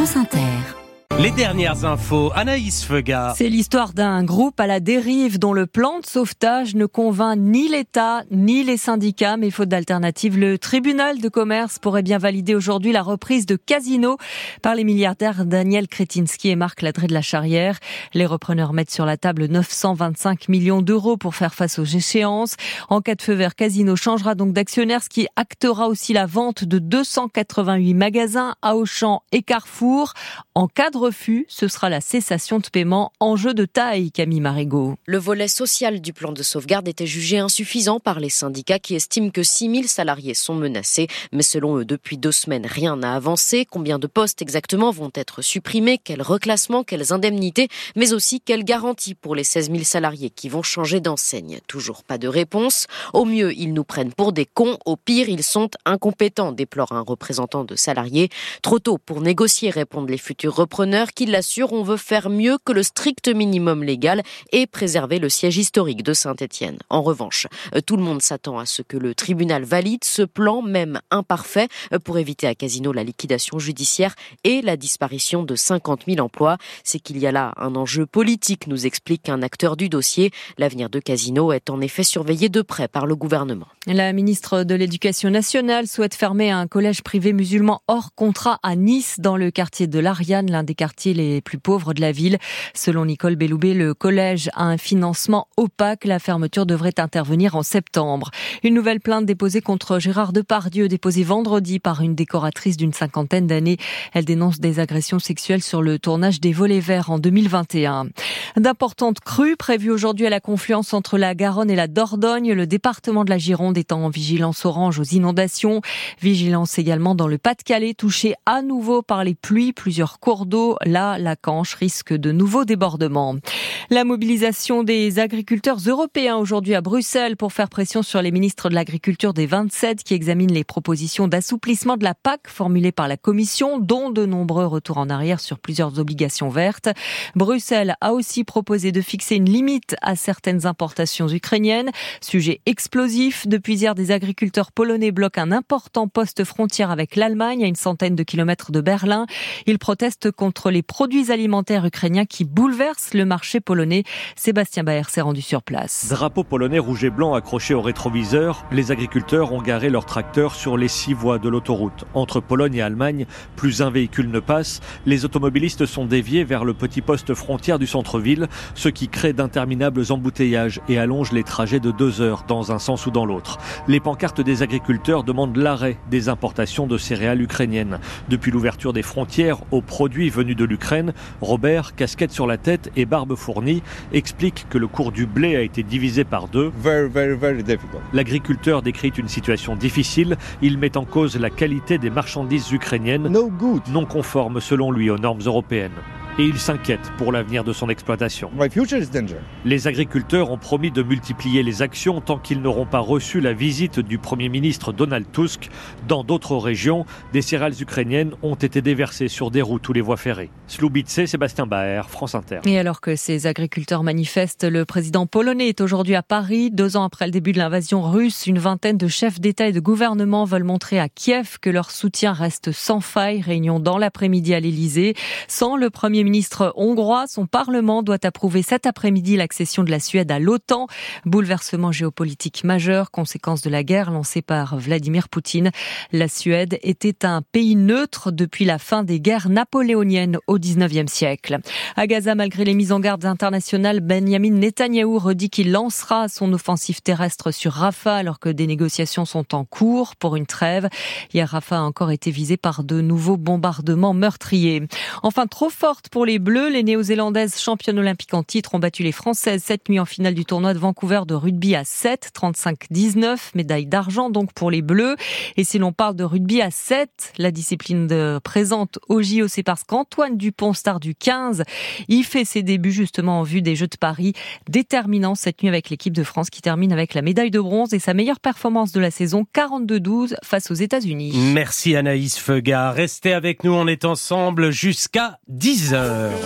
France Inter. Les dernières infos, Anaïs Fega. C'est l'histoire d'un groupe à la dérive dont le plan de sauvetage ne convainc ni l'État ni les syndicats, mais faute d'alternative, le tribunal de commerce pourrait bien valider aujourd'hui la reprise de Casino par les milliardaires Daniel Kretinsky et Marc Ladré de la Charrière. Les repreneurs mettent sur la table 925 millions d'euros pour faire face aux échéances. En cas de feu vert, Casino changera donc d'actionnaire, ce qui actera aussi la vente de 288 magasins à Auchan et Carrefour. En cas de ce sera la cessation de paiement. Enjeu de taille, Camille Marigot. Le volet social du plan de sauvegarde était jugé insuffisant par les syndicats qui estiment que 6000 salariés sont menacés. Mais selon eux, depuis deux semaines, rien n'a avancé. Combien de postes exactement vont être supprimés? Quels reclassements Quelles indemnités? Mais aussi quelles garanties pour les 16 000 salariés qui vont changer d'enseigne? Toujours pas de réponse. Au mieux, ils nous prennent pour des cons. Au pire, ils sont incompétents, déplore un représentant de salariés. Trop tôt pour négocier, répondent les futurs repreneurs qui l'assure, on veut faire mieux que le strict minimum légal et préserver le siège historique de Saint-Étienne. En revanche, euh, tout le monde s'attend à ce que le tribunal valide ce plan, même imparfait, euh, pour éviter à Casino la liquidation judiciaire et la disparition de 50 000 emplois. C'est qu'il y a là un enjeu politique, nous explique un acteur du dossier. L'avenir de Casino est en effet surveillé de près par le gouvernement. La ministre de l'Éducation nationale souhaite fermer un collège privé musulman hors contrat à Nice, dans le quartier de l'Ariane, l'un des quartiers les plus pauvres de la ville. Selon Nicole Belloubet, le collège a un financement opaque. La fermeture devrait intervenir en septembre. Une nouvelle plainte déposée contre Gérard Depardieu, déposée vendredi par une décoratrice d'une cinquantaine d'années. Elle dénonce des agressions sexuelles sur le tournage des Volets Verts en 2021. D'importantes crues prévues aujourd'hui à la confluence entre la Garonne et la Dordogne. Le département de la Gironde étant en vigilance orange aux inondations. Vigilance également dans le Pas-de-Calais, touché à nouveau par les pluies. Plusieurs cours d'eau Là, la Canche risque de nouveaux débordements. La mobilisation des agriculteurs européens aujourd'hui à Bruxelles pour faire pression sur les ministres de l'Agriculture des 27 qui examinent les propositions d'assouplissement de la PAC formulées par la Commission, dont de nombreux retours en arrière sur plusieurs obligations vertes. Bruxelles a aussi proposé de fixer une limite à certaines importations ukrainiennes. Sujet explosif. Depuis hier, des agriculteurs polonais bloquent un important poste frontière avec l'Allemagne à une centaine de kilomètres de Berlin. Ils protestent contre les produits alimentaires ukrainiens qui bouleversent le marché polonais. Sébastien Baer s'est rendu sur place. Drapeau polonais rouge et blanc accroché au rétroviseur, les agriculteurs ont garé leurs tracteurs sur les six voies de l'autoroute. Entre Pologne et Allemagne, plus un véhicule ne passe. Les automobilistes sont déviés vers le petit poste frontière du centre-ville, ce qui crée d'interminables embouteillages et allonge les trajets de deux heures dans un sens ou dans l'autre. Les pancartes des agriculteurs demandent l'arrêt des importations de céréales ukrainiennes. Depuis l'ouverture des frontières aux produits venus venu de l'Ukraine, Robert, casquette sur la tête et barbe fournie, explique que le cours du blé a été divisé par deux. L'agriculteur décrit une situation difficile. Il met en cause la qualité des marchandises ukrainiennes, non conformes selon lui aux normes européennes et il s'inquiète pour l'avenir de son exploitation. Les agriculteurs ont promis de multiplier les actions tant qu'ils n'auront pas reçu la visite du Premier ministre Donald Tusk. Dans d'autres régions, des céréales ukrainiennes ont été déversées sur des routes ou les voies ferrées. Sloubitse, Sébastien Baer, France Inter. Et alors que ces agriculteurs manifestent, le président polonais est aujourd'hui à Paris. Deux ans après le début de l'invasion russe, une vingtaine de chefs d'État et de gouvernement veulent montrer à Kiev que leur soutien reste sans faille. Réunion dans l'après-midi à l'Élysée. Sans le Premier ministre ministre hongrois. Son Parlement doit approuver cet après-midi l'accession de la Suède à l'OTAN. Bouleversement géopolitique majeur, conséquence de la guerre lancée par Vladimir Poutine. La Suède était un pays neutre depuis la fin des guerres napoléoniennes au 19e siècle. À Gaza, malgré les mises en garde internationales, Benjamin Netanyahou redit qu'il lancera son offensive terrestre sur Rafah alors que des négociations sont en cours pour une trêve. Hier, Rafah a encore été visé par de nouveaux bombardements meurtriers. Enfin, trop forte pour pour les Bleus, les Néo-Zélandaises championnes olympiques en titre ont battu les Françaises cette nuit en finale du tournoi de Vancouver de rugby à 7, 35-19, médaille d'argent donc pour les Bleus. Et si l'on parle de rugby à 7, la discipline présente au JO, c'est parce qu'Antoine Dupont, star du 15, y fait ses débuts justement en vue des Jeux de Paris, déterminant cette nuit avec l'équipe de France qui termine avec la médaille de bronze et sa meilleure performance de la saison 42-12 face aux États-Unis. Merci Anaïs Feuga. Restez avec nous, on est ensemble jusqu'à 10 heures.